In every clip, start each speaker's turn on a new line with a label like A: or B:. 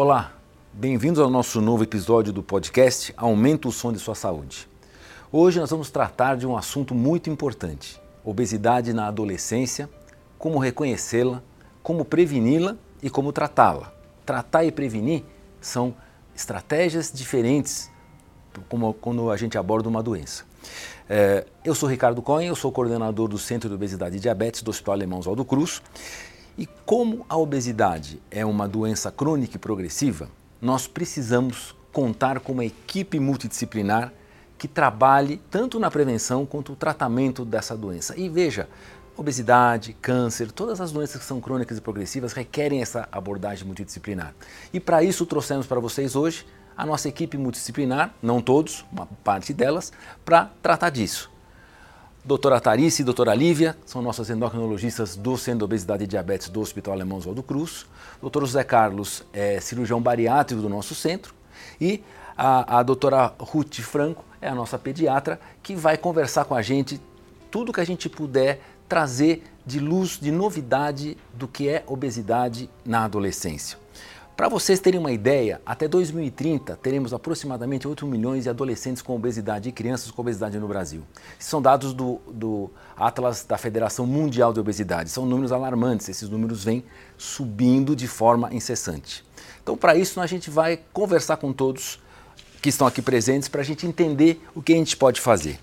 A: Olá, bem-vindos ao nosso novo episódio do podcast Aumenta o Som de Sua Saúde. Hoje nós vamos tratar de um assunto muito importante: obesidade na adolescência, como reconhecê-la, como preveni-la e como tratá-la. Tratar e prevenir são estratégias diferentes como quando a gente aborda uma doença. É, eu sou Ricardo Cohen, eu sou coordenador do Centro de Obesidade e Diabetes do Hospital Alemão Oswaldo Cruz. E como a obesidade é uma doença crônica e progressiva, nós precisamos contar com uma equipe multidisciplinar que trabalhe tanto na prevenção quanto no tratamento dessa doença. E veja, obesidade, câncer, todas as doenças que são crônicas e progressivas requerem essa abordagem multidisciplinar. E para isso trouxemos para vocês hoje a nossa equipe multidisciplinar, não todos, uma parte delas, para tratar disso. Doutora Tarice e doutora Lívia são nossas endocrinologistas do Centro de Obesidade e Diabetes do Hospital Alemão Oswaldo Cruz. Doutor José Carlos é cirurgião bariátrico do nosso centro. E a, a doutora Ruth Franco é a nossa pediatra que vai conversar com a gente tudo que a gente puder trazer de luz, de novidade do que é obesidade na adolescência. Para vocês terem uma ideia, até 2030 teremos aproximadamente 8 milhões de adolescentes com obesidade e crianças com obesidade no Brasil. São dados do, do Atlas da Federação Mundial de Obesidade. São números alarmantes, esses números vêm subindo de forma incessante. Então, para isso, a gente vai conversar com todos que estão aqui presentes para a gente entender o que a gente pode fazer.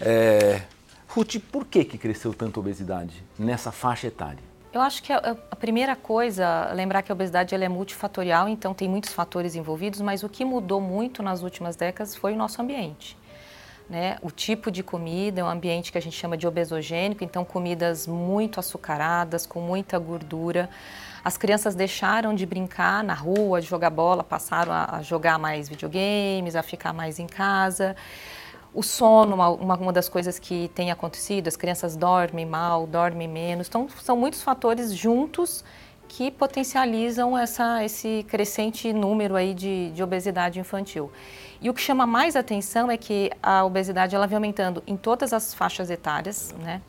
A: É... Ruth, por que, que cresceu tanto a obesidade nessa faixa etária?
B: Eu acho que a, a, primeira coisa, lembrar que a obesidade ela é multifatorial, então tem muitos fatores envolvidos, mas o que mudou muito nas últimas décadas foi o nosso ambiente. Né? O tipo de comida é um ambiente que a gente chama de obesogênico, então comidas muito açucaradas, com muita gordura. As crianças deixaram de brincar na rua, de jogar bola, passaram a, a jogar mais videogames, a ficar mais em casa. O sono, uma, uma, das coisas que tem acontecido, as crianças dormem mal, dormem menos. Então, são muitos fatores juntos que potencializam essa, esse crescente número aí de, de obesidade infantil. E o que chama mais atenção é que a obesidade ela vem aumentando em todas as faixas etárias, né?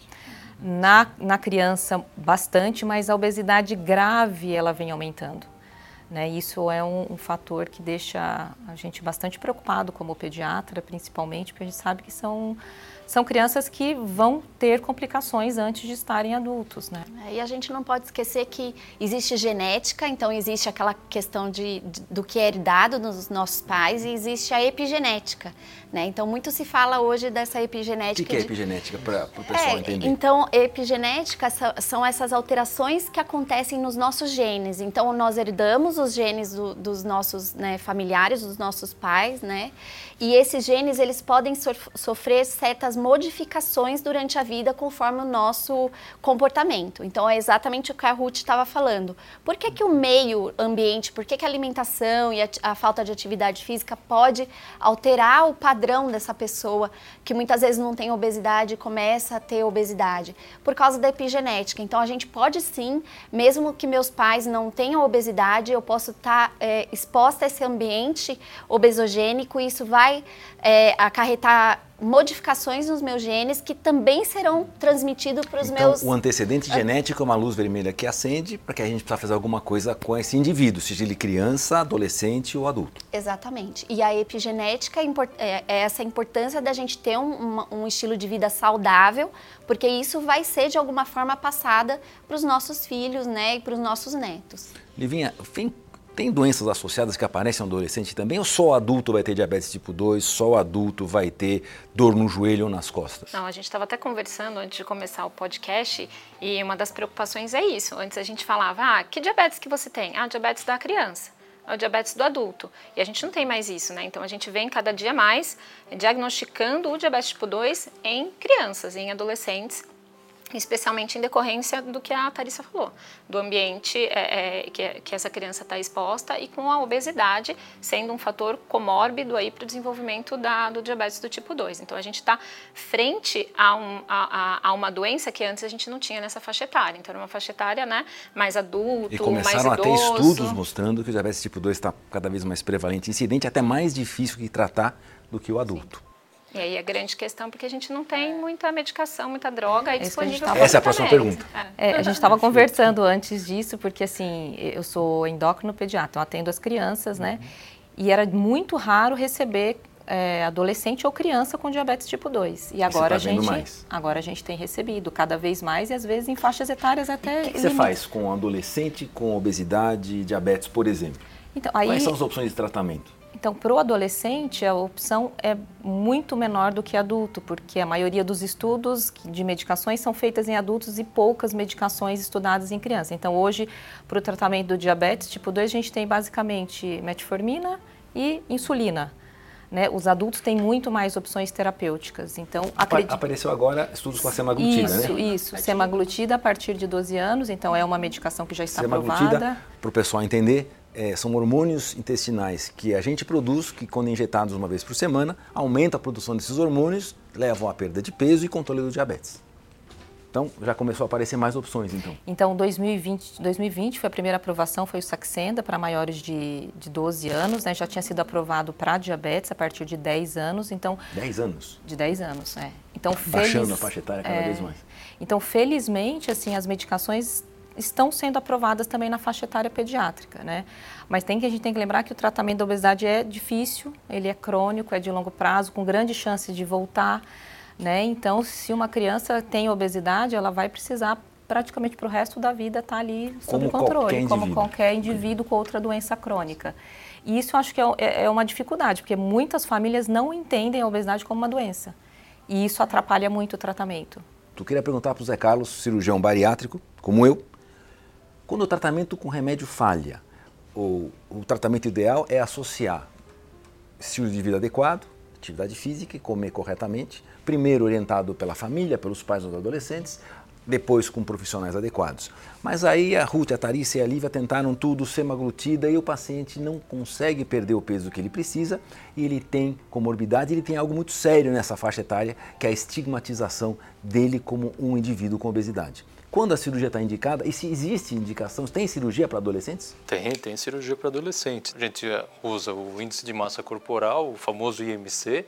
B: Na, na criança bastante, mas a obesidade grave ela vem aumentando. Né? Isso é um, um, fator que deixa a gente bastante preocupado como pediatra, principalmente, porque a gente sabe que são, são crianças que vão ter complicações antes de estarem adultos. Né?
C: É, e a gente não pode esquecer que existe genética, então existe aquela questão de, de do que é herdado dos nossos pais e existe a epigenética. Né? Então, muito se fala hoje dessa epigenética.
A: O que, que é epigenética, para o pessoal
C: é,
A: entender?
C: Então, epigenética são essas alterações que acontecem nos nossos genes. Então, nós herdamos os genes do, dos nossos né, familiares, dos nossos pais, né? E esses genes, eles podem sofrer certas modificações durante a vida conforme o nosso comportamento. Então, é exatamente o que a Ruth estava falando. Por que, que o meio ambiente, por que, que a alimentação e a, a falta de atividade física pode alterar o padrão dessa pessoa que muitas vezes não tem obesidade e começa a ter obesidade? Por causa da epigenética. Então, a gente pode sim, mesmo que meus pais não tenham obesidade, eu posso estar tá, é, exposta a esse ambiente obesogênico e isso vai vai é, acarretar modificações nos meus genes que também serão transmitidos para os
A: então,
C: meus.
A: O antecedente genético é uma luz vermelha que acende para que a gente possa fazer alguma coisa com esse indivíduo, seja ele criança, adolescente ou adulto.
C: Exatamente. E a epigenética é, é, é essa importância da gente ter um, um, estilo de vida saudável, porque isso vai ser de alguma forma passada para os nossos filhos, né, e para os nossos netos.
A: Livinha, vem tem doenças associadas que aparecem no adolescente também? Ou só o adulto vai ter diabetes tipo 2, só o adulto vai ter dor no joelho ou nas costas?
D: Não, a gente estava até conversando antes de começar o podcast e uma das preocupações é isso. Antes a gente falava, ah, que diabetes que você tem? Ah, diabetes da criança. É o diabetes do adulto. E a gente não tem mais isso, né? Então a gente vem cada dia mais diagnosticando o diabetes tipo 2 em crianças, em adolescentes especialmente em decorrência do que a Tarissa falou, do ambiente é, é, que, que, essa criança está exposta e com a obesidade sendo um fator comórbido aí para o desenvolvimento da, do diabetes do tipo 2. Então a gente está frente a, um, a, a, uma doença que antes a gente não tinha nessa faixa etária. Então era uma faixa etária né, mais adulto,
A: e começaram
D: mais
A: a ter estudos mostrando que o diabetes tipo 2 está cada vez mais prevalente, incidente até mais difícil de tratar do que o adulto.
C: Sim.
D: E aí a grande questão, porque a gente não tem muita medicação, muita droga aí
B: É
D: disponível.
B: tava-
A: Essa é a próxima pergunta.
D: É.
B: É, a gente estava conversando antes disso, porque assim, eu sou endócrino pediatra, eu atendo as crianças, né? E era muito raro receber é, adolescente ou criança com diabetes tipo 2. E agora
A: tá
B: a gente
A: mais.
B: agora a gente tem recebido cada vez mais e às vezes em faixas etárias até
A: O que, que você faz com adolescente com obesidade e diabetes, por exemplo?
B: Então, aí,
A: Quais são as opções de tratamento?
B: Então, para o adolescente, a opção é muito menor do que adulto, porque a maioria dos estudos de medicações são feitas em adultos e poucas medicações estudadas em criança. Então, hoje, para o tratamento do diabetes tipo 2, a gente tem basicamente metformina e insulina. Né? Os adultos têm muito mais opções terapêuticas. Então, acredito...
A: Apareceu agora estudos com a semaglutida,
B: Isso,
A: né?
B: isso. Semaglutida a partir de 12 anos, então é uma medicação que já está
A: Semaglutida,
B: aprovada.
A: para o pessoal entender, é, são hormônios intestinais que a gente produz, que quando injetados uma vez por semana, aumenta a produção desses hormônios, levam à perda de peso e controle do diabetes. Então, já começou a aparecer mais opções, então.
B: Então, 2020, 2020 foi a primeira aprovação, foi o Saxenda para maiores de, de 12 anos, né? Já tinha sido aprovado para diabetes a partir de 10 anos, então
A: 10 anos.
B: de 10 anos, é. Então,
A: Baixando
B: feliz-
A: a faixa etária cada
B: é,
A: vez mais.
B: Então, felizmente, assim, as medicações estão sendo aprovadas também na faixa etária pediátrica, né? Mas tem que a gente tem que lembrar que o tratamento da obesidade é difícil, ele é crônico, é de longo prazo, com grande chance de voltar, né? Então, se uma criança tem obesidade, ela vai precisar praticamente para o resto da vida estar ali sob
A: Como
B: controle,
A: qualquer
B: como
A: indivíduo.
B: qualquer indivíduo com outra doença crônica. E isso acho que é, é- é uma dificuldade, porque muitas famílias não entendem a obesidade como uma doença. E isso atrapalha muito o tratamento.
A: Tu queria perguntar para o Zé Carlos, cirurgião bariátrico, como eu, quando o tratamento com remédio falha, o, o tratamento ideal é associar estilo de vida adequado, atividade física e comer corretamente, primeiro orientado pela família, pelos pais dos adolescentes, depois com profissionais adequados. Mas aí a Ruth, a Tharícia e a Lívia tentaram tudo, semaglutida, e o paciente não consegue perder o peso que ele precisa e ele tem comorbidade, ele tem algo muito sério nessa faixa etária, que é a estigmatização dele como um indivíduo com obesidade. Quando a cirurgia está indicada, e se existe indicação, tem cirurgia para adolescentes?
E: Tem, tem cirurgia para adolescentes. A gente eh, usa o índice de massa corporal, o famoso IMC,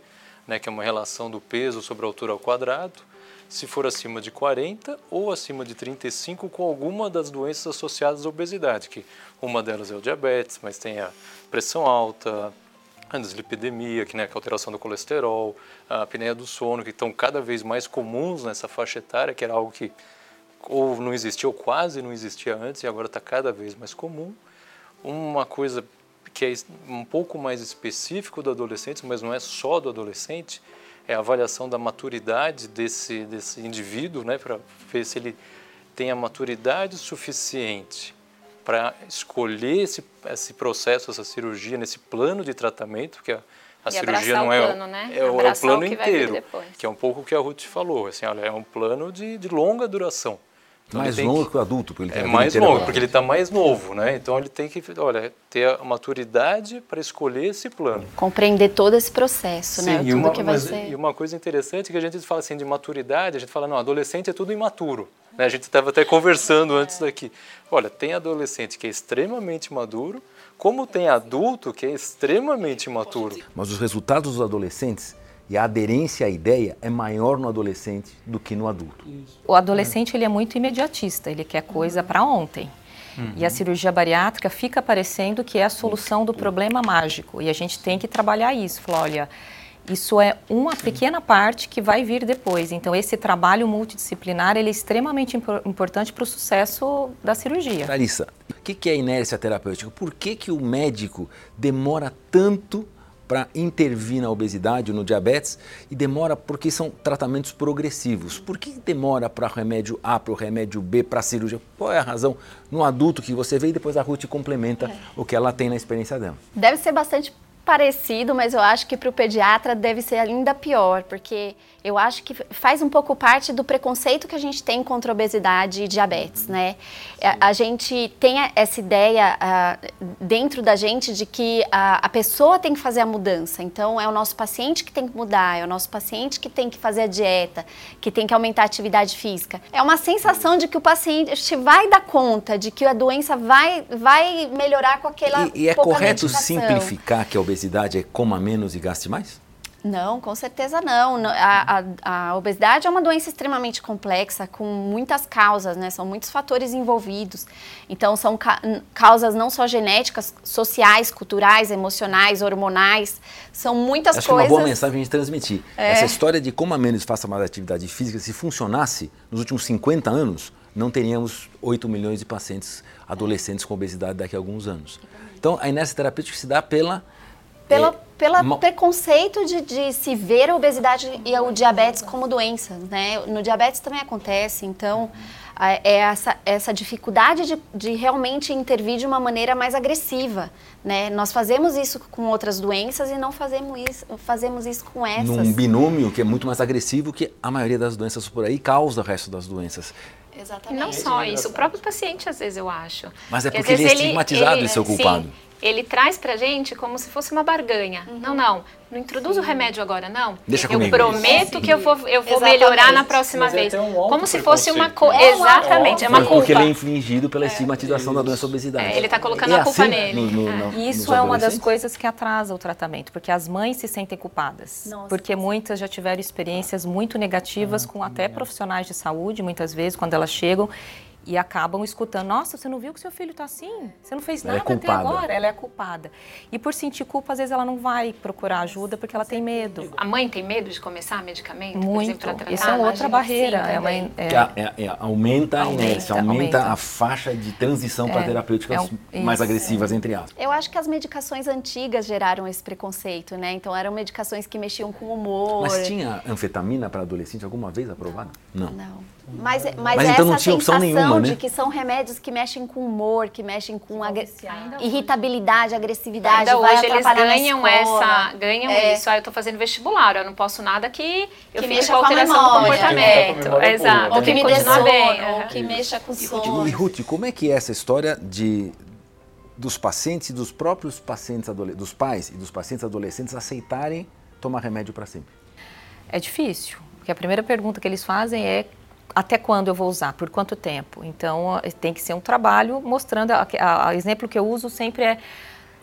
E: né, que é uma relação do peso sobre a altura ao quadrado. Se for acima de 40 ou acima de 35 com alguma das doenças associadas à obesidade, que uma delas é o diabetes, mas tem a pressão alta, a dislipidemia, que, né, que é a alteração do colesterol, a apneia do sono, que estão cada vez mais comuns nessa faixa etária, que era algo que ou não existia ou quase não existia antes e agora está cada vez mais comum. Uma coisa que é um pouco mais específico do adolescente, mas não é só do adolescente, é a avaliação da maturidade desse, desse indivíduo, né, para ver se ele tem a maturidade suficiente para escolher esse, esse processo, essa cirurgia, nesse plano de tratamento, que a, a cirurgia não
D: o
E: é,
D: plano, né?
E: é, o- é o
D: Abraçar o
E: plano
D: que
E: inteiro, que é um pouco o que a Ruth falou, assim, olha, é um plano de, de longa duração. Então,
A: mais longo
E: que-
A: que o adulto, porque ele tem
E: é mais longo, porque ele está mais novo, né? Então ele tem que, olha, ter a maturidade para escolher esse plano.
C: Compreender todo esse processo, né?
E: e
C: Tudo
E: uma,
C: que vai
E: mas-
C: ser.
E: e uma coisa interessante é que a gente fala assim de maturidade, a gente fala, não, adolescente é tudo imaturo. Né? A gente estava até conversando antes daqui. Olha, tem adolescente que é extremamente maduro, como tem adulto que é extremamente imaturo.
A: Mas os resultados dos adolescentes e a aderência à ideia é maior no adolescente do que no adulto.
B: O adolescente ele é muito imediatista, ele quer coisa para ontem. E a cirurgia bariátrica fica parecendo que é a solução do problema mágico. E a gente tem que trabalhar isso. Falar, olha, isso é uma pequena parte que vai vir depois. Então, esse trabalho multidisciplinar ele é extremamente impor- importante para o sucesso da cirurgia.
A: Larissa, o que que é inércia terapêutica? Por que, que o médico demora tanto para intervir na obesidade ou no diabetes e demora porque são tratamentos progressivos? Por que demora para o remédio A, para o remédio B, para a cirurgia? Qual é a razão no adulto que você vê e depois a Ruth complementa o que ela tem na experiência dela?
C: Deve ser bastante parecido, mas eu acho que para o pediatra deve ser ainda pior, porque eu acho que faz um pouco parte do preconceito que a gente tem contra obesidade e diabetes, né? A, a gente tem essa ideia dentro da gente de que a, a pessoa tem que fazer a mudança, então é o nosso paciente que tem que mudar, é o nosso paciente que tem que fazer a dieta, que tem que aumentar a atividade física. É uma sensação de que o paciente vai dar conta, de que a doença vai, vai melhorar com aquela
A: E, e é correto
C: medicação.
A: simplificar que a obesidade é coma menos e gaste mais?
C: Não, com certeza não. A, a, a, obesidade é uma doença extremamente complexa, com muitas causas, né? São muitos fatores envolvidos. Então, são ca causas não só genéticas, sociais, culturais, emocionais, hormonais. São muitas
A: Acho
C: coisas.
A: Que é uma boa mensagem a gente transmitir. É. Essa história de como a menos faça mais atividade física, se funcionasse nos últimos 50 anos, não teríamos 8 milhões de pacientes adolescentes com obesidade daqui a alguns anos. Então, a inércia terapêutica se dá pela
C: pela, é, pelo preconceito de, de, se ver a obesidade e o diabetes como doença, né? No diabetes também acontece, então é essa, essa dificuldade de, de realmente intervir de uma maneira mais agressiva, né? Nós fazemos isso com outras doenças e não fazemos isso, fazemos isso com essas.
A: Num binômio que é muito mais agressivo que a maioria das doenças por aí causa o resto das doenças.
D: Exatamente. E não só isso, o próprio paciente às vezes eu acho.
A: Mas é porque ele é estigmatizado ele, de ser o culpado. Sim,
D: ele traz pra gente como se fosse uma barganha. Uhum. Não, não, não introduz Sim. o remédio agora, não.
A: Deixa
D: eu
A: comigo.
D: prometo que eu vou, eu vou melhorar na próxima Mas é vez. Um como se fosse uma coisa. É Exatamente, é uma culpa.
A: Porque ele é infligido pela estigmatização é. da doença obesidade.
D: É, ele está colocando é a culpa assim nele. No, no,
B: no, Isso é uma das coisas que atrasa o tratamento, porque as mães se sentem culpadas. Nossa, porque muitas já tiveram experiências muito negativas ah, com até profissionais de saúde, muitas vezes, quando elas chegam e acabam escutando: Nossa, você não viu que seu filho está assim? Você não fez ela é nada é até agora? Ela é culpada. E por sentir culpa, às vezes ela não vai procurar ajuda porque ela tem medo.
D: A mãe tem medo de começar medicamento?
B: Muito. Isso é outra barreira.
A: Sim,
B: é uma,
A: é, é, é, aumenta a inércia, aumenta, aumenta, a faixa de transição para é, terapêuticas é mais agressivas, entre aspas.
C: Eu acho que as medicações antigas geraram esse preconceito, né? Então eram medicações que mexiam com o humor.
A: Mas tinha anfetamina para adolescente alguma vez aprovada?
C: Não. Não. Mas, mas, mas então não tinha opção nenhuma, né? de que são remédios que mexem com humor, que mexem com ag irritabilidade, agressividade.
D: Ainda hoje eles ganham essa, ganham é. isso. Ah, eu estou fazendo vestibular, eu não posso nada que eu que fique com alteração do comportamento. Exato.
C: Ou que me dê sono, bem. ou que mexa com sono.
A: E Ruth, como é que é essa história de dos pacientes e dos próprios pacientes dos pais e dos pacientes adolescentes aceitarem tomar remédio para sempre?
B: É difícil, porque a primeira pergunta que eles fazem é até quando eu vou usar, por quanto tempo. Então, tem que ser um trabalho mostrando. O exemplo que eu uso sempre é: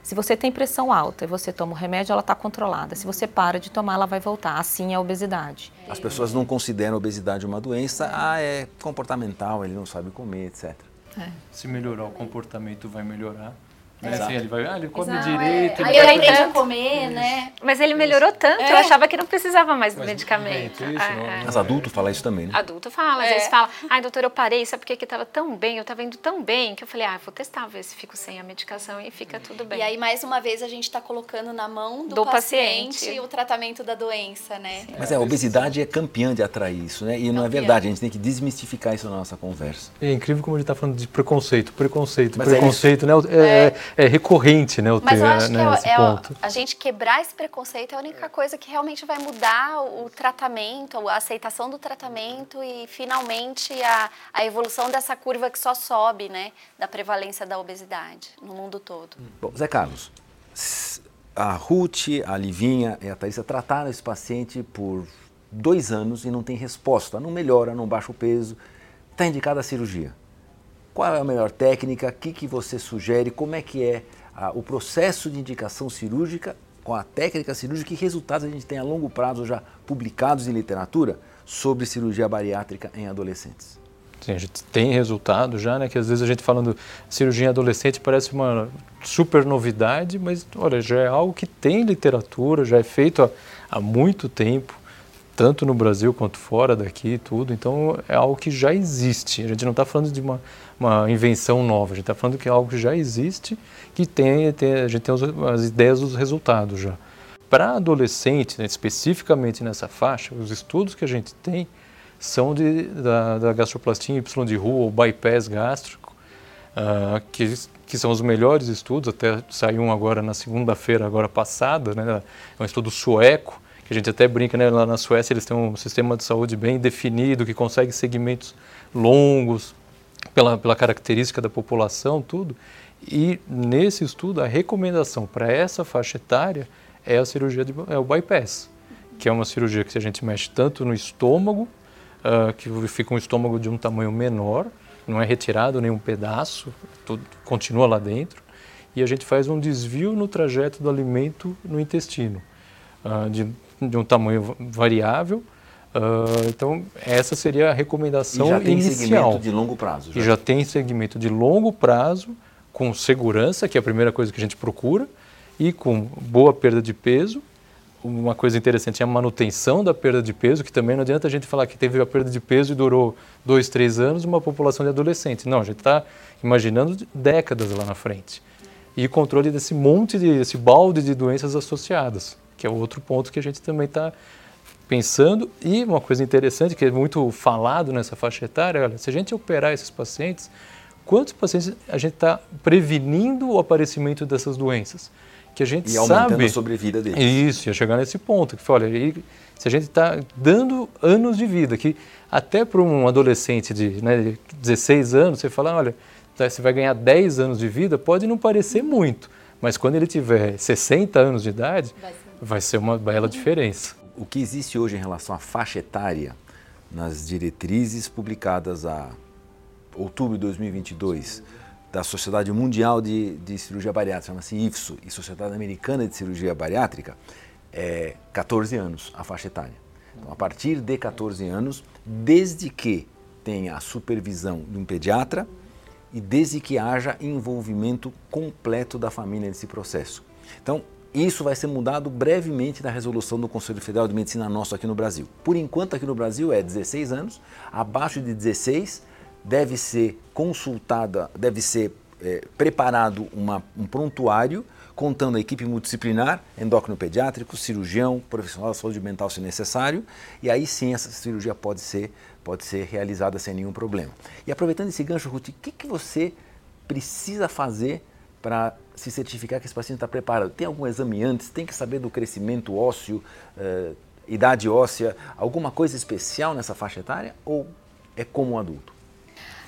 B: se você tem pressão alta e você toma o remédio, ela está controlada. Se você para de tomar, ela vai voltar. Assim é a obesidade.
A: As pessoas não consideram a obesidade uma doença, ah, é comportamental, ele não sabe comer, etc.
E: É. Se melhorar o comportamento, vai melhorar. Né? Assim, ele vai, ah, ele come Exato, direito.
C: É. Aí ele aprende a comer, isso. né?
D: Mas ele melhorou tanto, é. eu achava que não precisava mais do medicamento. Isso,
A: é. Mas adulto fala isso também, né?
D: Adulto fala, às é. vezes fala, ai doutor, eu parei, sabe por que estava tão bem, eu estava indo tão bem, que eu falei, ah, vou testar, ver se fico sem a medicação e fica tudo bem.
C: E aí, mais uma vez, a gente está colocando na mão do, do paciente, paciente, o tratamento da doença, né?
A: Mas é, a obesidade é campeã de atrair isso, né? E campeã. não é verdade, a gente tem que desmistificar isso na nossa conversa.
E: É incrível como a gente está falando de preconceito, preconceito, Mas é preconceito, né? É, é recorrente né, o
C: Mas
E: ter,
C: eu acho
E: né,
C: que é, é a gente quebrar esse preconceito é a única coisa que realmente vai mudar o, o tratamento, a aceitação do tratamento e finalmente a, a evolução dessa curva que só sobe, né, da prevalência da obesidade no mundo todo.
A: Bom, Zé Carlos, a Ruth, a Livinha e a Thaisa trataram esse paciente por dois anos e não tem resposta, não melhora, não baixa o peso, está indicada a cirurgia. Qual é a melhor técnica? O que, que você sugere? Como é que é ah, o processo de indicação cirúrgica com a técnica cirúrgica, que resultados a gente tem a longo prazo já publicados em literatura sobre cirurgia bariátrica em adolescentes?
E: Sim, a gente tem resultado já, né? Que às vezes a gente falando cirurgia em adolescente parece uma super novidade, mas olha, já é algo que tem literatura, já é feito há, há muito tempo, tanto no Brasil quanto fora daqui, tudo. Então é algo que já existe. A gente não está falando de uma, uma invenção nova, a gente está falando que é algo que já existe que tem, tem a gente tem as ideias dos resultados já. Para adolescente, né, especificamente nessa faixa, os estudos que a gente tem são de, da, da gastroplastia Y de rua ou bypass gástrico, uh, que, que são os melhores estudos, até saiu um agora na segunda-feira agora passada, né, é um estudo sueco, a gente até brinca, né, lá na Suécia eles têm um sistema de saúde bem definido, que consegue segmentos longos, pela, pela característica da população, tudo. E nesse estudo, a recomendação para essa faixa etária é a cirurgia de, é o bypass, que é uma cirurgia que a gente mexe tanto no estômago, uh, que fica um estômago de um tamanho menor, não é retirado nenhum pedaço, tudo continua lá dentro, e a gente faz um desvio no trajeto do alimento no intestino, uh, de de um tamanho variável. Uh, então, essa seria a recomendação inicial. E já tem
A: inicial. segmento de longo prazo.
E: Já. E já tem segmento de longo prazo, com segurança, que é a primeira coisa que a gente procura, e com boa perda de peso. Uma coisa interessante é a manutenção da perda de peso, que também não adianta a gente falar que teve a perda de peso e durou dois, três anos, uma população de adolescentes. Não, a gente está imaginando décadas lá na frente. E controle desse monte, de, esse balde de doenças associadas, que é outro ponto que a gente também está pensando. E uma coisa interessante, que é muito falado nessa faixa etária, olha, se a gente operar esses pacientes, quantos pacientes a gente está prevenindo o aparecimento dessas doenças? Que a gente
A: e aumentando
E: sabe,
A: a sobrevida deles.
E: Isso, ia chegar nesse ponto, que olha, se a gente está dando anos de vida, que até para um adolescente de né, 16 anos, você fala, olha, tá, você vai ganhar 10 anos de vida, pode não parecer muito, mas quando ele tiver 60 anos de idade, vai ser, vai ser uma bela diferença
A: o que existe hoje em relação à faixa etária nas diretrizes publicadas a outubro de 2022 da Sociedade Mundial de, de Cirurgia Bariátrica, chama-se IFSO, e Sociedade Americana de Cirurgia Bariátrica, é 14 anos a faixa etária. Então, a partir de 14 anos, desde que tenha a supervisão de um pediatra e desde que haja envolvimento completo da família nesse processo. Então, isso vai ser mudado brevemente na resolução do Conselho Federal de Medicina nosso aqui no Brasil. Por enquanto, aqui no Brasil é 16 anos, abaixo de 16 deve ser consultada, deve ser é, preparado uma, um prontuário contando a equipe multidisciplinar, endócrino pediátrico, cirurgião, profissional da saúde mental se necessário, e aí sim essa cirurgia pode ser, pode ser realizada sem nenhum problema. E aproveitando esse gancho, Ruth, o que, que você precisa fazer para se certificar que esse paciente está preparado. Tem algum exame antes? Tem que saber do crescimento ósseo, uh, idade óssea, alguma coisa especial nessa faixa etária ou é como um adulto?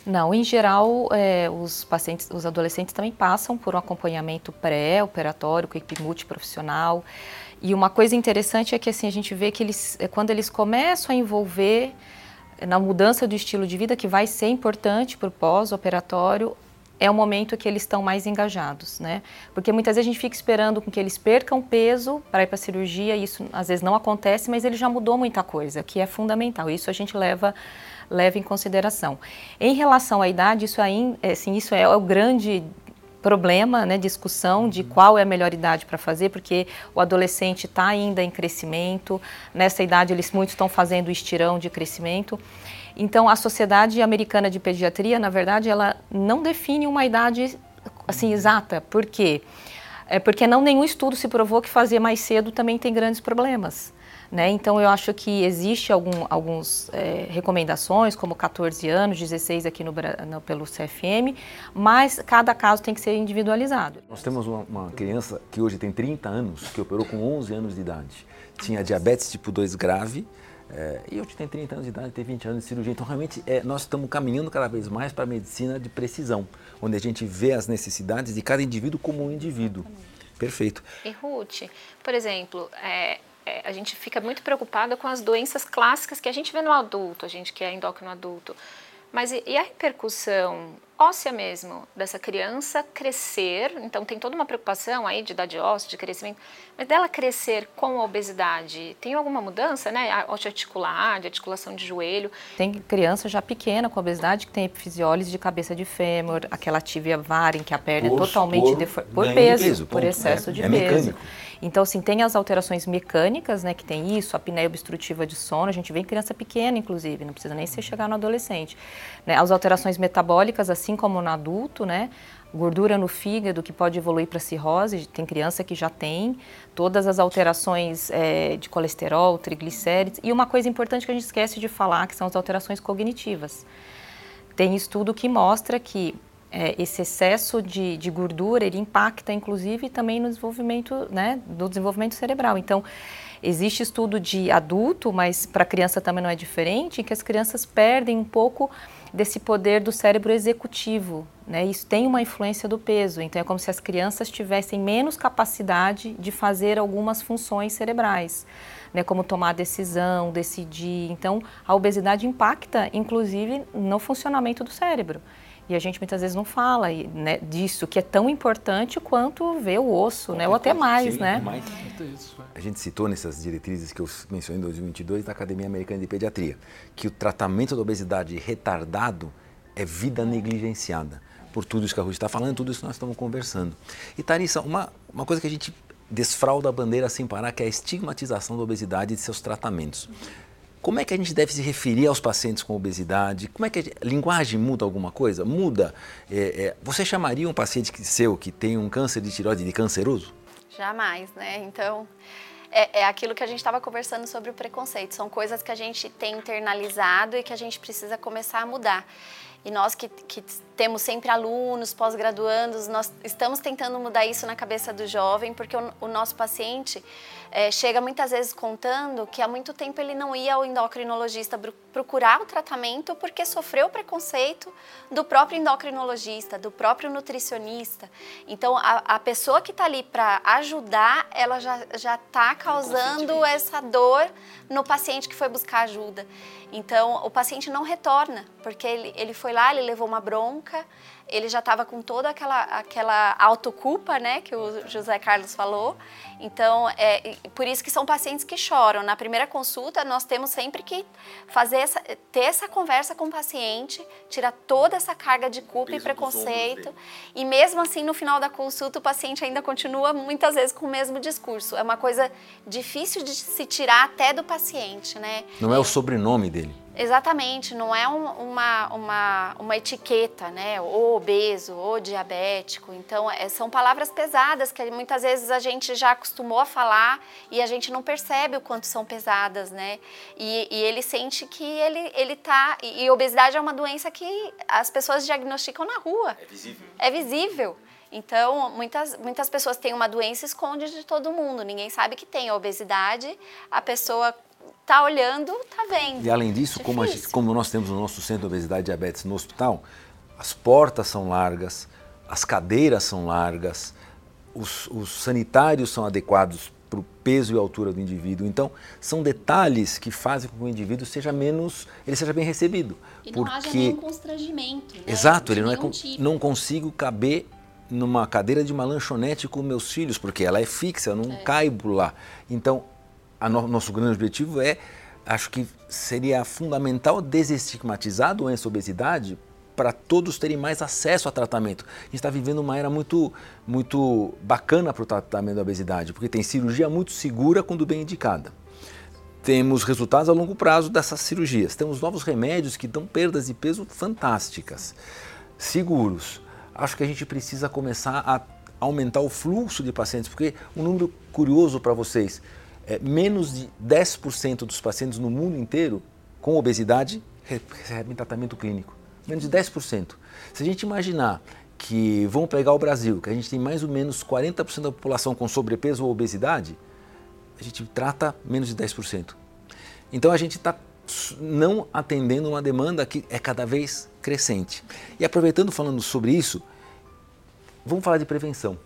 B: Não, em geral, é, os pacientes, os adolescentes também passam por um acompanhamento pré-operatório com equipe multiprofissional. E uma coisa interessante é que assim a gente vê que eles, é, quando eles começam a envolver na mudança do estilo de vida, que vai ser importante para o pós-operatório, é o momento que eles estão mais engajados, né? Porque muitas vezes a gente fica esperando com que eles percam peso para ir para a cirurgia, e isso às vezes não acontece, mas ele já mudou muita coisa, que é fundamental. Isso a gente leva leva em consideração. Em relação à idade, isso aí, assim, isso é o grande problema, né, discussão de qual é a melhor idade para fazer, porque o adolescente está ainda em crescimento, nessa idade eles muitos estão fazendo estirão de crescimento. Então, a Sociedade Americana de Pediatria, na verdade, ela não define uma idade assim exata. Por quê? É porque não nenhum estudo se provou que fazer mais cedo também tem grandes problemas. Né? Então, eu acho que existe algum, algumas é, recomendações, como 14 anos, 16 aqui no, no, pelo CFM, mas cada caso tem que ser individualizado.
A: Nós temos uma, uma, criança que hoje tem 30 anos, que operou com 11 anos de idade. Tinha diabetes tipo 2 grave, é, e hoje tem 30 anos de idade, tem 20 anos de cirurgia. Então, realmente, é, nós estamos caminhando cada vez mais para a medicina de precisão, onde a gente vê as necessidades de cada indivíduo como um indivíduo. Perfeito.
D: E Ruth, por exemplo, é, é, a gente fica muito preocupada com as doenças clássicas que a gente vê no adulto, a gente que é endócrino adulto. Mas e, e a repercussão óssea mesmo dessa criança crescer? Então tem toda uma preocupação aí de idade óssea, de crescimento, mas dela crescer com a obesidade, tem alguma mudança, né? A articular, de articulação de joelho?
B: Tem criança já pequena com obesidade que tem epifisiólise de cabeça de fêmur, aquela tibia var em que a perna por, é totalmente por, por peso, peso por excesso é, de é peso. Mecânico. Então, assim, tem as alterações mecânicas, né, que tem isso, a apneia obstrutiva de sono, a gente vê em criança pequena, inclusive, não precisa nem ser chegar no adolescente. Né? As alterações metabólicas, assim como no adulto, né, gordura no fígado que pode evoluir para cirrose, tem criança que já tem, todas as alterações é, de colesterol, triglicérides, e uma coisa importante que a gente esquece de falar, que são as alterações cognitivas. Tem estudo que mostra que é, esse excesso de, de, gordura ele impacta inclusive também no desenvolvimento né, do desenvolvimento cerebral. Então existe estudo de adulto mas para criança também não é diferente que as crianças perdem um pouco desse poder do cérebro executivo né isso tem uma influência do peso então é como se as crianças tivessem menos capacidade de fazer algumas funções cerebrais né, como tomar decisão, decidir. Então, a obesidade impacta, inclusive, no funcionamento do cérebro. E a gente muitas vezes não fala né, disso, que é tão importante quanto ver o osso, né? Ou até mais,
A: Sim,
B: né?
A: mais. A gente citou nessas diretrizes que eu mencionei em 2022 da Academia Americana de Pediatria, que o tratamento da obesidade retardado é vida negligenciada. Por tudo isso que a Ruth está falando, tudo isso que nós estamos conversando. E Tarissa, uma, uma coisa que a gente desfralda a bandeira sem parar, que é a estigmatização da obesidade e de seus tratamentos. Como é que a gente deve se referir aos pacientes com obesidade? Como é que a, linguagem muda alguma coisa? Muda? É, é, você chamaria um paciente que, seu que tem um câncer de tiroide de canceroso?
C: Jamais, né? Então, é, é aquilo que a gente estava conversando sobre o preconceito. São coisas que a gente tem internalizado e que a gente precisa começar a mudar. E nós que, que temos sempre alunos, pós-graduandos, nós estamos tentando mudar isso na cabeça do jovem, porque o, o nosso paciente é, chega muitas vezes contando que há muito tempo ele não ia ao endocrinologista procurar o tratamento porque sofreu preconceito do próprio endocrinologista, do próprio nutricionista. Então, a, a pessoa que está ali para ajudar, ela já está causando essa dor no paciente que foi buscar ajuda. Então, o paciente não retorna, porque ele, ele foi lá, ele levou uma bronca, ele já estava com toda aquela, aquela autoculpa, né, que o José Carlos falou. Então, é por isso que são pacientes que choram. Na primeira consulta, nós temos sempre que fazer essa, ter essa conversa com o paciente, tirar toda essa carga de culpa e preconceito. E mesmo assim, no final da consulta, o paciente ainda continua muitas vezes com o mesmo discurso. É uma coisa difícil de se tirar até do paciente, né?
A: Não é o sobrenome dele.
C: Exatamente, não é um, uma, uma, uma etiqueta, né? Ou obeso, ou diabético. Então, é, são palavras pesadas que muitas vezes a gente já acostumou a falar e a gente não percebe o quanto são pesadas, né? E, e ele sente que ele, ele tá. E, e obesidade é uma doença que as pessoas diagnosticam na rua. É visível. É visível. Então, muitas, muitas pessoas têm uma doença e esconde de todo mundo. Ninguém sabe que tem a obesidade. A pessoa tá olhando, tá vendo.
A: E além disso, como, gente, como, nós temos o nosso centro de obesidade e diabetes no hospital, as portas são largas, as cadeiras são largas, os, os sanitários são adequados para o peso e altura do indivíduo. Então, são detalhes que fazem com que o indivíduo seja menos, ele seja bem recebido.
C: E não porque... haja nenhum constrangimento. Né?
A: Exato, ele não é tipo. não consigo caber numa cadeira de uma lanchonete com meus filhos, porque ela é fixa, eu não é. caibo lá. Então, no, nosso grande objetivo é, acho que seria fundamental desestigmatizar a doença obesidade para todos terem mais acesso a tratamento. A gente está vivendo uma era muito, muito bacana para o tratamento da obesidade, porque tem cirurgia muito segura quando bem indicada. Temos resultados a longo prazo dessas cirurgias. Temos novos remédios que dão perdas de peso fantásticas, seguros. Acho que a gente precisa começar a aumentar o fluxo de pacientes, porque um número curioso para vocês, é, menos de 10% dos pacientes no mundo inteiro com obesidade recebem tratamento clínico. Menos de 10%. Se a gente imaginar que vamos pegar o Brasil, que a gente tem mais ou menos 40% da população com sobrepeso ou obesidade, a gente trata menos de 10%. Então a gente está não atendendo uma demanda que é cada vez crescente. E aproveitando falando sobre isso, vamos falar de prevenção.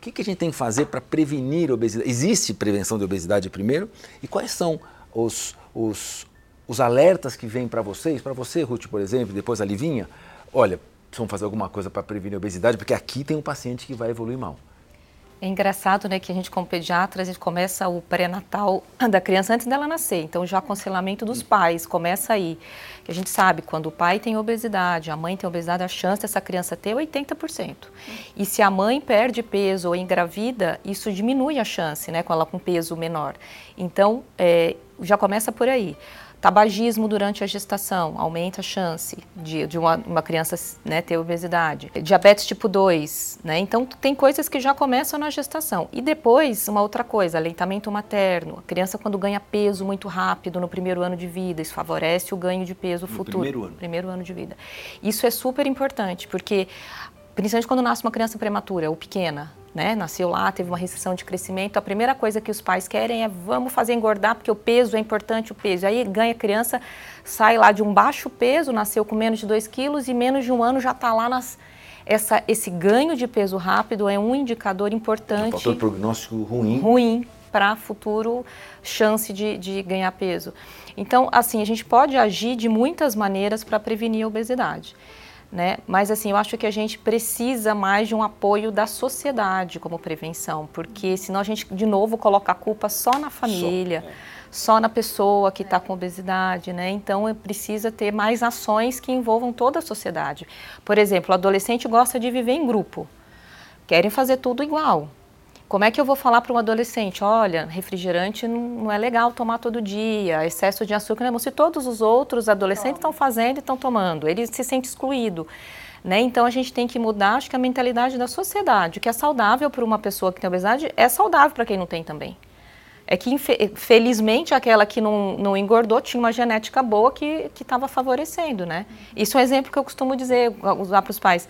A: O que, que a gente tem que fazer para prevenir a obesidade? Existe prevenção de obesidade primeiro? E quais são os, os, os alertas que vêm para vocês? Para você, Ruth, por exemplo, depois a Livinha? Olha, precisamos fazer alguma coisa para prevenir a obesidade, porque aqui tem um paciente que vai evoluir mal.
B: É engraçado, né, que a gente como pediatra, a gente começa o pré-natal da criança antes dela nascer. Então, já aconselhamento dos pais começa aí. Que a gente sabe, quando o pai tem obesidade, a mãe tem obesidade, a chance dessa criança ter é 80%. E se a mãe perde peso ou engravida, isso diminui a chance, né, com ela com peso menor. Então, é, já começa por aí. Tabagismo durante a gestação aumenta a chance de, de uma, uma, criança né, ter obesidade. Diabetes tipo 2, né? Então tem coisas que já começam na gestação. E depois, uma outra coisa, aleitamento materno. A criança quando ganha peso muito rápido no primeiro ano de vida, isso favorece o ganho de peso no futuro.
A: Primeiro ano.
B: Primeiro ano de vida. Isso é super importante, porque principalmente quando nasce uma criança prematura ou pequena, né? Nasceu lá, teve uma restrição de crescimento. A primeira coisa que os pais querem é vamos fazer engordar porque o peso é importante, o peso. Aí ganha criança, sai lá de um baixo peso, nasceu com menos de 2 quilos e menos de um ano já está lá nas essa, esse ganho de peso rápido é um indicador importante. Um
A: fator prognóstico ruim.
B: Ruim para futuro chance de, de ganhar peso. Então, assim, a gente pode agir de muitas maneiras para prevenir a obesidade. Né? Mas assim, eu acho que a gente precisa mais de um apoio da sociedade como prevenção, porque senão a gente de novo coloca a culpa só na família. Só, é só na pessoa que está com obesidade, né? Então precisa ter mais ações que envolvam toda a sociedade. Por exemplo, o adolescente gosta de viver em grupo, querem fazer tudo igual. Como é que eu vou falar para um adolescente, olha, refrigerante não, não, é legal tomar todo dia, excesso de açúcar não é bom. Se todos os outros adolescentes estão fazendo e estão tomando, ele se sente excluído. Né? Então a gente tem que mudar, acho que a mentalidade da sociedade. O que é saudável para uma pessoa que tem obesidade é saudável para quem não tem também. É que, felizmente, aquela que não, não engordou tinha uma genética boa que estava favorecendo, né? Isso é um exemplo que eu costumo dizer, usar para os pais.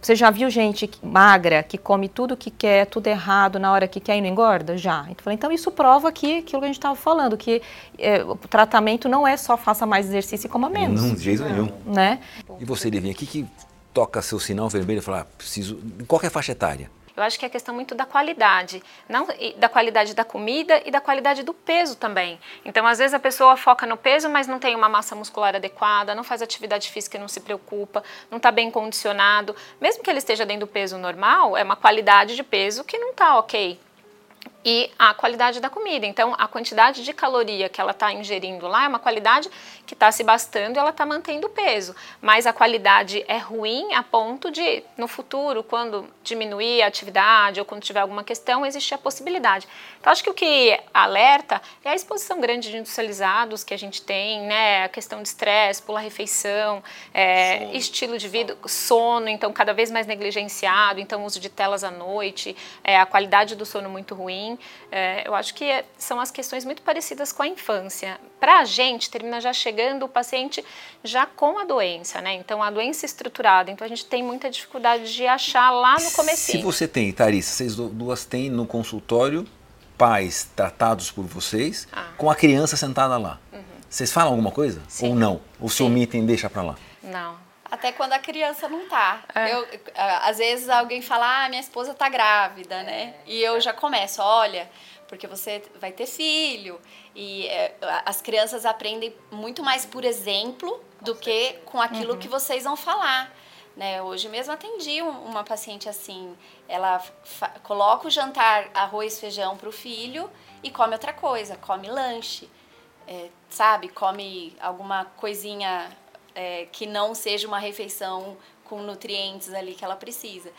B: Você já viu gente magra que come tudo que quer, tudo errado, na hora que quer e não engorda? Já. Então, então isso prova que aquilo que a gente estava falando, que é, o tratamento não é só faça mais exercício e coma menos.
A: Não, de jeito nenhum.
B: Né?
A: E você, Livinha, aqui que toca seu sinal vermelho e fala, ah, preciso, em qualquer faixa etária,
D: eu acho que é questão muito da qualidade, não da qualidade da comida e da qualidade do peso também. Então, às vezes a pessoa foca no peso, mas não tem uma massa muscular adequada, não faz atividade física não se preocupa, não está bem condicionado. Mesmo que ele esteja dentro do peso normal, é uma qualidade de peso que não está ok e a qualidade da comida. Então, a quantidade de caloria que ela está ingerindo lá é uma qualidade que está se bastando e ela está mantendo o peso. Mas a qualidade é ruim a ponto de, no futuro, quando diminuir a atividade ou quando tiver alguma questão, existir a possibilidade. Então, acho que o que alerta é a exposição grande de industrializados que a gente tem, né? A questão de estresse, pula refeição, é, estilo de vida, sono, então cada vez mais negligenciado, então uso de telas à noite, é, a qualidade do sono muito ruim. É, eu acho que é, são as questões muito parecidas com a infância. Para a gente, termina já chegando o paciente já com a doença, né? Então, a doença estruturada. Então, a gente tem muita dificuldade de achar lá no começo.
A: Se você tem, Tarissa, vocês duas têm no consultório pais tratados por vocês ah. com a criança sentada lá. Uhum. Vocês falam alguma coisa? Sim. Ou não? Ou se omitem e deixa para lá?
D: Não.
C: Até quando a criança não tá. É. Eu, às vezes alguém fala, ah, minha esposa tá grávida, né? E eu já começo, olha, porque você vai ter filho. E é, as crianças aprendem muito mais por exemplo do que com aquilo uhum. que vocês vão falar. Né? Hoje mesmo atendi uma paciente assim, ela coloca o jantar arroz, feijão para o filho e come outra coisa, come lanche, é, sabe? Come alguma coisinha é, que não seja uma refeição com nutrientes ali que ela precisa.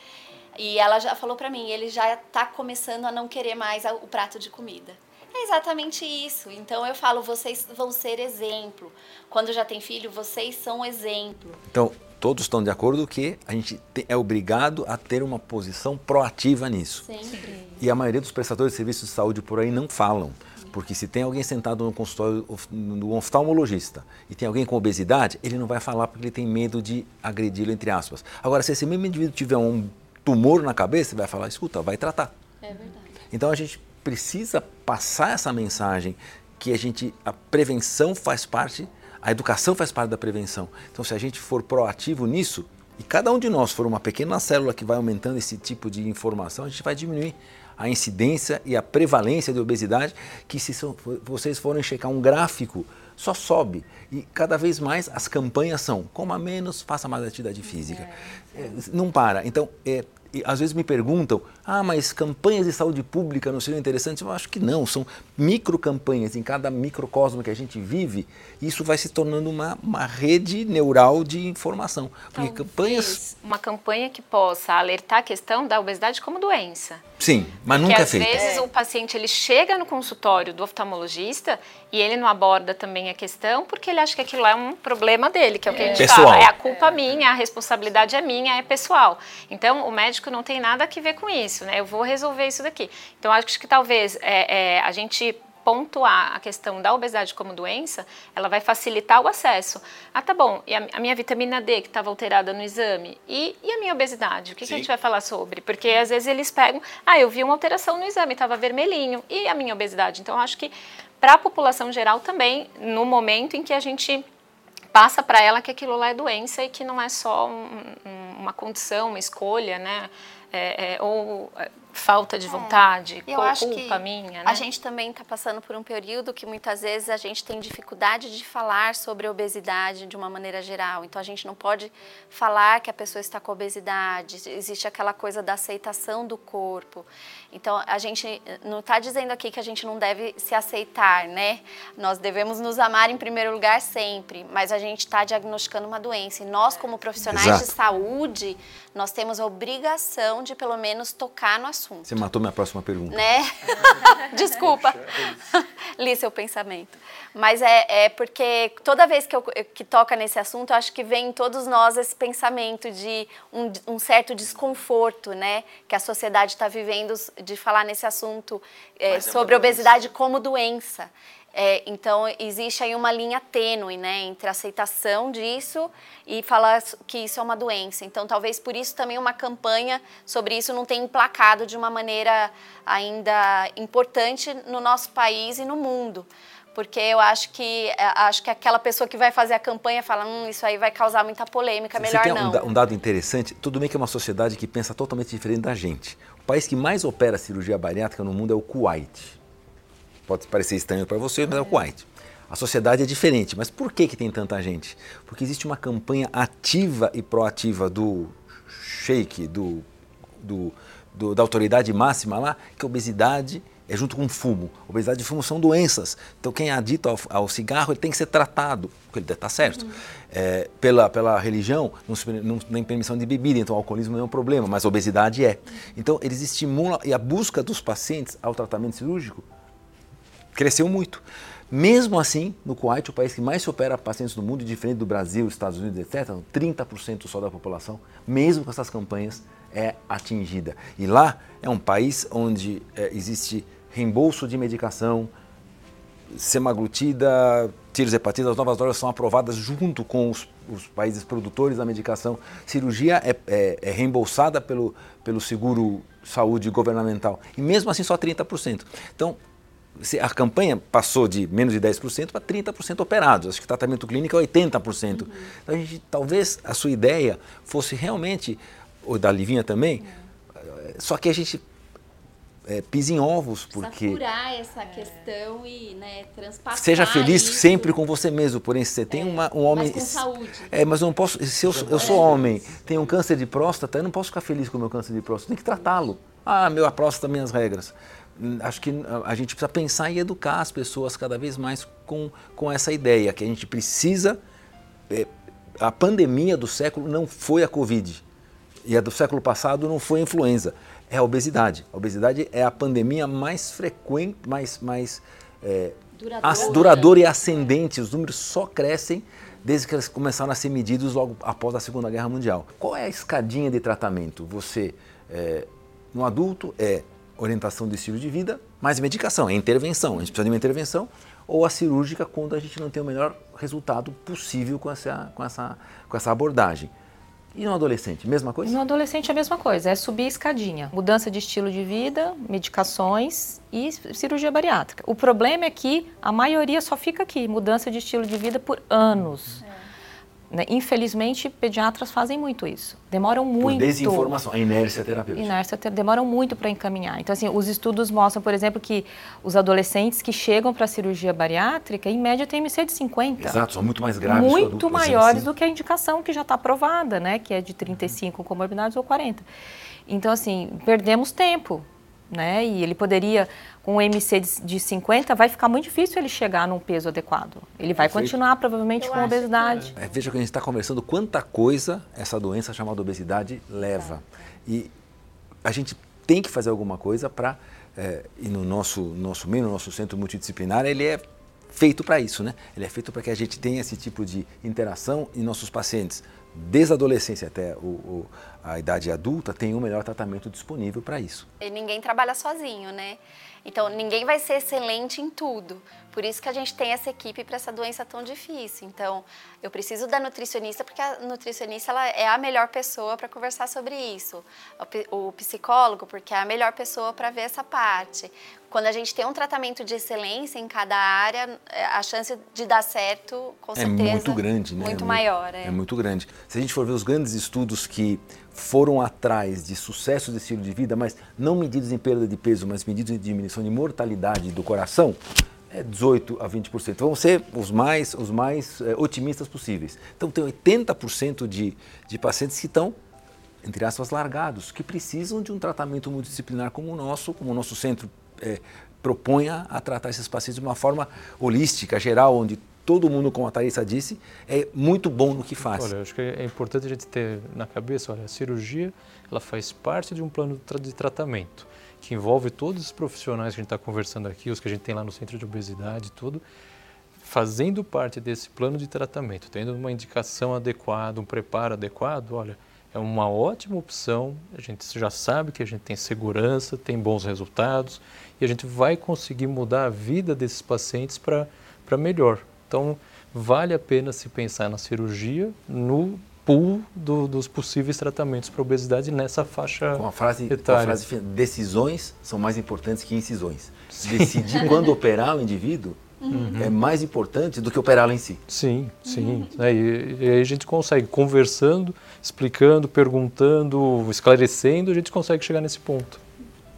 C: E ela já falou para mim, ele já está começando a não querer mais o prato de comida. É exatamente isso. Então eu falo, vocês vão ser exemplo. Quando já tem filho, vocês são exemplo.
A: Então, todos estão de acordo que a gente é obrigado a ter uma posição proativa nisso.
C: Sempre.
A: E a maioria dos prestadores de serviços de saúde por aí não falam. Porque se tem alguém sentado no consultório do oftalmologista e tem alguém com obesidade, ele não vai falar porque ele tem medo de agredi-lo, entre aspas. Agora, se esse mesmo indivíduo tiver um tumor na cabeça, ele vai falar, escuta, vai tratar.
C: É verdade.
A: Então a gente precisa passar essa mensagem que a gente, a prevenção faz parte, a educação faz parte da prevenção. Então se a gente for proativo nisso, e cada um de nós for uma pequena célula que vai aumentando esse tipo de informação, a gente vai diminuir a incidência e a prevalência de obesidade, que se são, vocês forem checar um gráfico, só sobe. E cada vez mais as campanhas são coma menos, faça mais atividade física. É, é. Não para. Então, é, e às vezes me perguntam, ah, mas campanhas de saúde pública não seriam interessantes? Eu acho que não, são micro campanhas em cada microcosmo que a gente vive, isso vai se tornando uma, uma rede neural de informação.
D: Porque campanhas... Uma campanha que possa alertar a questão da obesidade como doença.
A: Sim, mas Porque nunca é feito.
D: às vezes
A: é.
D: o paciente ele chega no consultório do oftalmologista e ele não aborda também a questão porque ele acha que aquilo é um problema dele, que é o que é. a gente
A: pessoal.
D: fala, é a culpa é. minha, a responsabilidade é minha, é pessoal. Então o médico não tem nada a ver com isso, né? Eu vou resolver isso daqui. Então acho que talvez é, é a gente pontuar a questão da obesidade como doença, ela vai facilitar o acesso. Ah, tá bom, e a, a minha vitamina D que estava alterada no exame? E, e, a minha obesidade? O que, que, a gente vai falar sobre? Porque às vezes eles pegam, ah, eu vi uma alteração no exame, estava vermelhinho, e a minha obesidade? Então, acho que para a população geral também, no momento em que a gente passa para ela que aquilo lá é doença e que não é só um, um, uma condição, uma escolha, né? É, é, ou falta de vontade,
C: Eu
D: co-
C: acho
D: culpa
C: que
D: minha, né?
C: A gente também está passando por um período que muitas vezes a gente tem dificuldade de falar sobre obesidade de uma maneira geral. Então a gente não pode falar que a pessoa está com obesidade. Existe aquela coisa da aceitação do corpo. Então a gente não está dizendo aqui que a gente não deve se aceitar, né? Nós devemos nos amar em primeiro lugar sempre, mas a gente está diagnosticando uma doença. E nós, como profissionais
A: Exato.
C: de saúde, nós temos a obrigação de pelo menos tocar no assunto
A: Você matou minha próxima pergunta.
C: né? Desculpa, li seu pensamento. Mas é, é porque toda vez que, eu, que toca nesse assunto, eu acho que vem em todos nós esse pensamento de um, um certo desconforto, né? Que a sociedade está vivendo de falar nesse assunto é,
E: Mas é
C: sobre
E: doença.
C: obesidade como doença. É, então, existe aí uma linha tênue né, entre a aceitação disso e falar que isso é uma doença. Então, talvez por isso também uma campanha sobre isso não tenha emplacado de uma maneira ainda importante no nosso país e no mundo. Porque eu acho que, é, acho que aquela pessoa que vai fazer a campanha fala, hum, isso aí vai causar muita polêmica,
A: Você
C: melhor
A: tem um,
C: não.
A: da- um dado interessante, tudo bem que é uma sociedade que pensa totalmente diferente da gente. O país que mais opera cirurgia bariátrica no mundo é o Kuwait. Pode parecer estranho para você, mas é o Kuwait. A sociedade é diferente, mas por que, que tem tanta gente? Porque existe uma campanha ativa e proativa do sheik, do, do- do- da autoridade máxima lá, que a obesidade é junto com fumo. Obesidade e fumo são doenças. Então quem é adito ao, ao cigarro ele tem que ser tratado, porque ele está certo. É, pela, pela religião, não, não tem permissão de bebida, então o alcoolismo não é um problema, mas a obesidade é. Então eles estimulam, e a busca dos pacientes ao tratamento cirúrgico cresceu muito. Mesmo assim, no Kuwait, o país que mais opera pacientes no mundo, diferente do Brasil, Estados Unidos, etc., 30% só da população, mesmo com essas campanhas, é atingida. E lá é um país onde é, existe reembolso de medicação, semaglutida, tiroshepatida, as novas drogas são aprovadas junto com os, os países produtores da medicação. Cirurgia é, é- é reembolsada pelo, pelo seguro saúde governamental. E mesmo assim só 30%. Então, a campanha passou de menos de 10% para 30% operados. Acho que tratamento clínico é 80%. Então, a gente, talvez a sua ideia fosse realmente, ou da Livinha também, eh, só que a gente eh, pisa em ovos, porque...
C: curar essa questão e né, transpassar
A: Seja feliz
C: isso.
A: sempre com você mesmo, porém se você tem uma, um homem.
C: mas com saúde.
A: É, mas eu não posso. Se eu, eu sou homem, tenho um câncer de próstata, eu não posso ficar feliz com o meu câncer de próstata, tem que tratá-lo. Ah, meu, a próstata, minhas regras. Hum, Acho que a- a gente precisa pensar e educar as pessoas cada vez mais com, com essa ideia, que a gente precisa. é, a pandemia do século não foi a Covid. E a do século passado não foi a influenza, é a obesidade. A obesidade é a pandemia mais frequente, mais, mais é,
C: Duradoura.
A: duradoura e ascendente. Os números só crescem desde que eles começaram a ser medidos logo após a Segunda Guerra Mundial. Qual é a escadinha de tratamento? Você, é, no adulto, é orientação de estilo de vida, mais medicação, é intervenção. A gente precisa de uma intervenção ou a cirúrgica quando a gente não tem o melhor resultado possível com essa, com essa, com essa abordagem. E no adolescente, mesma coisa?
B: No adolescente é a mesma coisa, é subir a escadinha. Mudança de estilo de vida, medicações e cirurgia bariátrica. O problema é que a maioria só fica aqui, mudança de estilo de vida por anos. Né? Infelizmente, pediatras fazem muito isso. Demoram
A: Por
B: muito.
A: desinformação, a inércia terapêutica.
B: Inércia te- demoram muito para encaminhar. Então, assim, os estudos mostram, por exemplo, que os adolescentes que chegam para a cirurgia bariátrica, em média, têm MC de 50
A: Exato, são muito mais graves.
B: muito
A: adulto,
B: maiores
A: assim.
B: do que a indicação que já está aprovada, né? Que é de 35 comorbidades ou 40. Então, assim, perdemos tempo, né? E ele poderia, com um MC de, de 50, vai ficar muito difícil ele chegar num peso adequado. Ele vai
A: Perfeito.
B: continuar, provavelmente,
C: Eu
B: com obesidade.
A: É, veja que a gente está conversando quanta coisa essa doença chamada obesidade leva. E a gente tem que fazer alguma coisa para. e no nosso, nosso meio, no nosso centro multidisciplinar, ele é feito para isso, né? Ele é feito para que a gente tenha esse tipo de interação e nossos pacientes, desde a adolescência até o, o- a idade adulta, tenham o melhor tratamento disponível para isso.
C: E ninguém trabalha sozinho, né? Então, ninguém vai ser excelente em tudo. Por isso que a gente tem essa equipe para essa doença tão difícil. Então, eu preciso da nutricionista porque a nutricionista ela é a melhor pessoa para conversar sobre isso. O psicólogo porque é a melhor pessoa para ver essa parte. Quando a gente tem um tratamento de excelência em cada área, é, a chance de dar certo, com
A: é
C: certeza,
A: é muito grande, né?
C: Muito
A: é
C: maior. É.
A: é muito grande. Se a gente for ver os grandes estudos que foram atrás de sucesso de estilo de vida, mas não medidos em perda de peso, mas medidos em diminuição de mortalidade do coração, é 18 a 20%. Vão ser os mais, os mais é, otimistas possíveis. Então, tem 80% de, de pacientes que estão, entre aspas, largados, que precisam de um tratamento multidisciplinar como o nosso, como o nosso centro é, proponha a tratar esses pacientes de uma forma holística, geral, onde todo mundo, como a Thaisa disse, é muito bom no que faz.
E: Olha, acho que é importante a gente ter na cabeça, olha, a cirurgia ela faz parte de um plano de tratamento que envolve todos os profissionais que a gente está conversando aqui, os que a gente tem lá no centro de obesidade e tudo, fazendo parte desse plano de tratamento, tendo uma indicação adequada, um preparo adequado, olha, é uma ótima opção. A gente já sabe que a gente tem segurança, tem bons resultados e a gente vai conseguir mudar a vida desses pacientes para melhor. Então, vale a pena se pensar na cirurgia no pool do, dos possíveis tratamentos para obesidade nessa faixa
A: com a frase,
E: etária.
A: Com a frase, decisões são mais importantes que incisões. Decidir quando operar o indivíduo uhum. é mais importante do que operá-lo em si.
E: Sim, sim. Uhum. É, e, e, aí a gente consegue, conversando, explicando, perguntando, esclarecendo, a gente consegue chegar nesse ponto.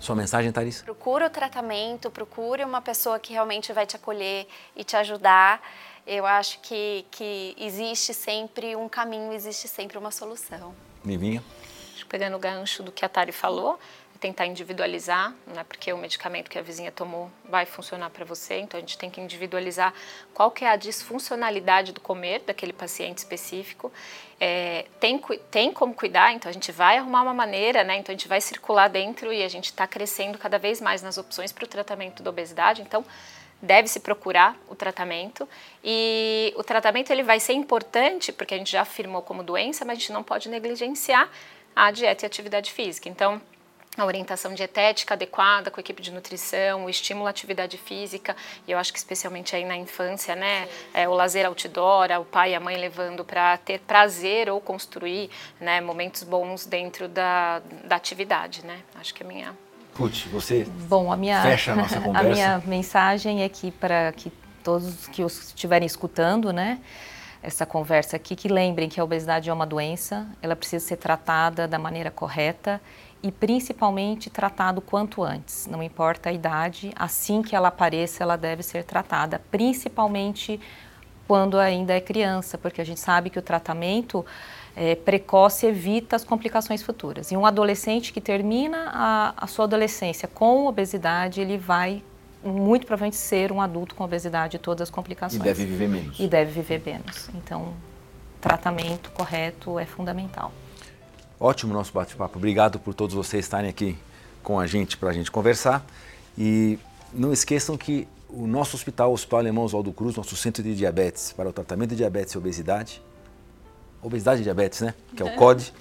A: Sua mensagem, Thaís?
C: Procure o tratamento, procure uma pessoa que realmente vai te acolher e te ajudar. Eu acho que, que existe sempre um caminho, existe sempre uma solução.
A: Livinha?
D: Pegando o gancho do que a Tari falou, tentar individualizar, né, porque o medicamento que a vizinha tomou vai funcionar para você, então a gente tem que individualizar qual que é a disfuncionalidade do comer daquele paciente específico. É, tem, tem como cuidar, então a gente vai arrumar uma maneira, né, então a gente vai circular dentro e a gente está crescendo cada vez mais nas opções para o tratamento da obesidade, então deve-se procurar o tratamento e o tratamento ele vai ser importante porque a gente já afirmou como doença, mas a gente não pode negligenciar a dieta e a atividade física. Então, a orientação dietética adequada com a equipe de nutrição, o estímulo à atividade física, e eu acho que especialmente aí na infância, né, é, o lazer outdoor, o pai e a mãe levando para ter prazer ou construir né, momentos bons dentro da, da atividade, né, acho que é a minha...
A: Putz, você
B: Bom, a minha,
A: fecha a nossa conversa.
B: A minha mensagem é que para que todos que estiverem escutando, né, essa conversa aqui, que lembrem que a obesidade é uma doença, ela precisa ser tratada da maneira correta e principalmente tratado quanto antes. Não importa a idade, assim que ela apareça, ela deve ser tratada, principalmente quando ainda é criança, porque a gente sabe que o tratamento é, precoce evita as complicações futuras. E um adolescente que termina a, a sua adolescência com obesidade, ele vai muito provavelmente ser um adulto com obesidade e todas as complicações.
A: E deve viver menos.
B: E deve viver menos. Então, tratamento correto é fundamental.
A: Ótimo nosso bate-papo. Obrigado por todos vocês estarem aqui com a gente para a gente conversar. E não esqueçam que o nosso hospital, o Hospital Alemão Oswaldo Cruz, nosso centro de diabetes para o tratamento de diabetes e obesidade, obesidade e diabetes, né? Que é o COD,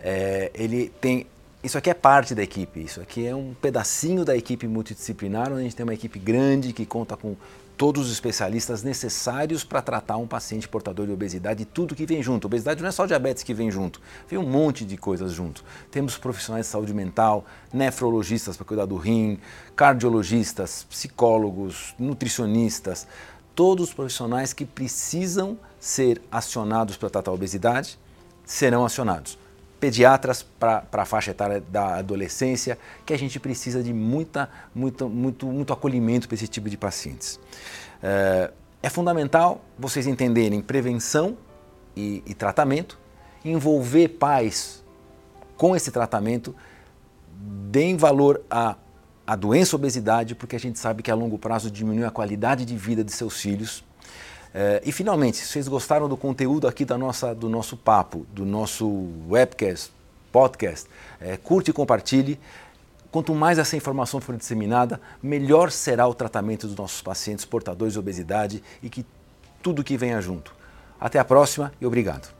A: é, ele tem. Isso aqui é parte da equipe, isso aqui é um pedacinho da equipe multidisciplinar, onde a gente tem uma equipe grande que conta com todos os especialistas necessários para tratar um paciente portador de obesidade e tudo que vem junto. Obesidade não é só diabetes que vem junto, vem um monte de coisas junto. Temos profissionais de saúde mental, nefrologistas para cuidar do rim, cardiologistas, psicólogos, nutricionistas, todos os profissionais que precisam ser acionados para tratar a obesidade serão acionados pediatras para a faixa etária da adolescência, que a gente precisa de muita, muito, muito, muito acolhimento para esse tipo de pacientes. É, é fundamental vocês entenderem prevenção e, e tratamento, envolver pais com esse tratamento, deem valor à, à doença obesidade, porque a gente sabe que a longo prazo diminui a qualidade de vida de seus filhos é, e finalmente, se vocês gostaram do conteúdo aqui da nossa, do nosso papo, do nosso webcast, podcast, é, curte e compartilhe. Quanto mais essa informação for disseminada, melhor será o tratamento dos nossos pacientes portadores de obesidade e que tudo que venha junto. Até a próxima e obrigado.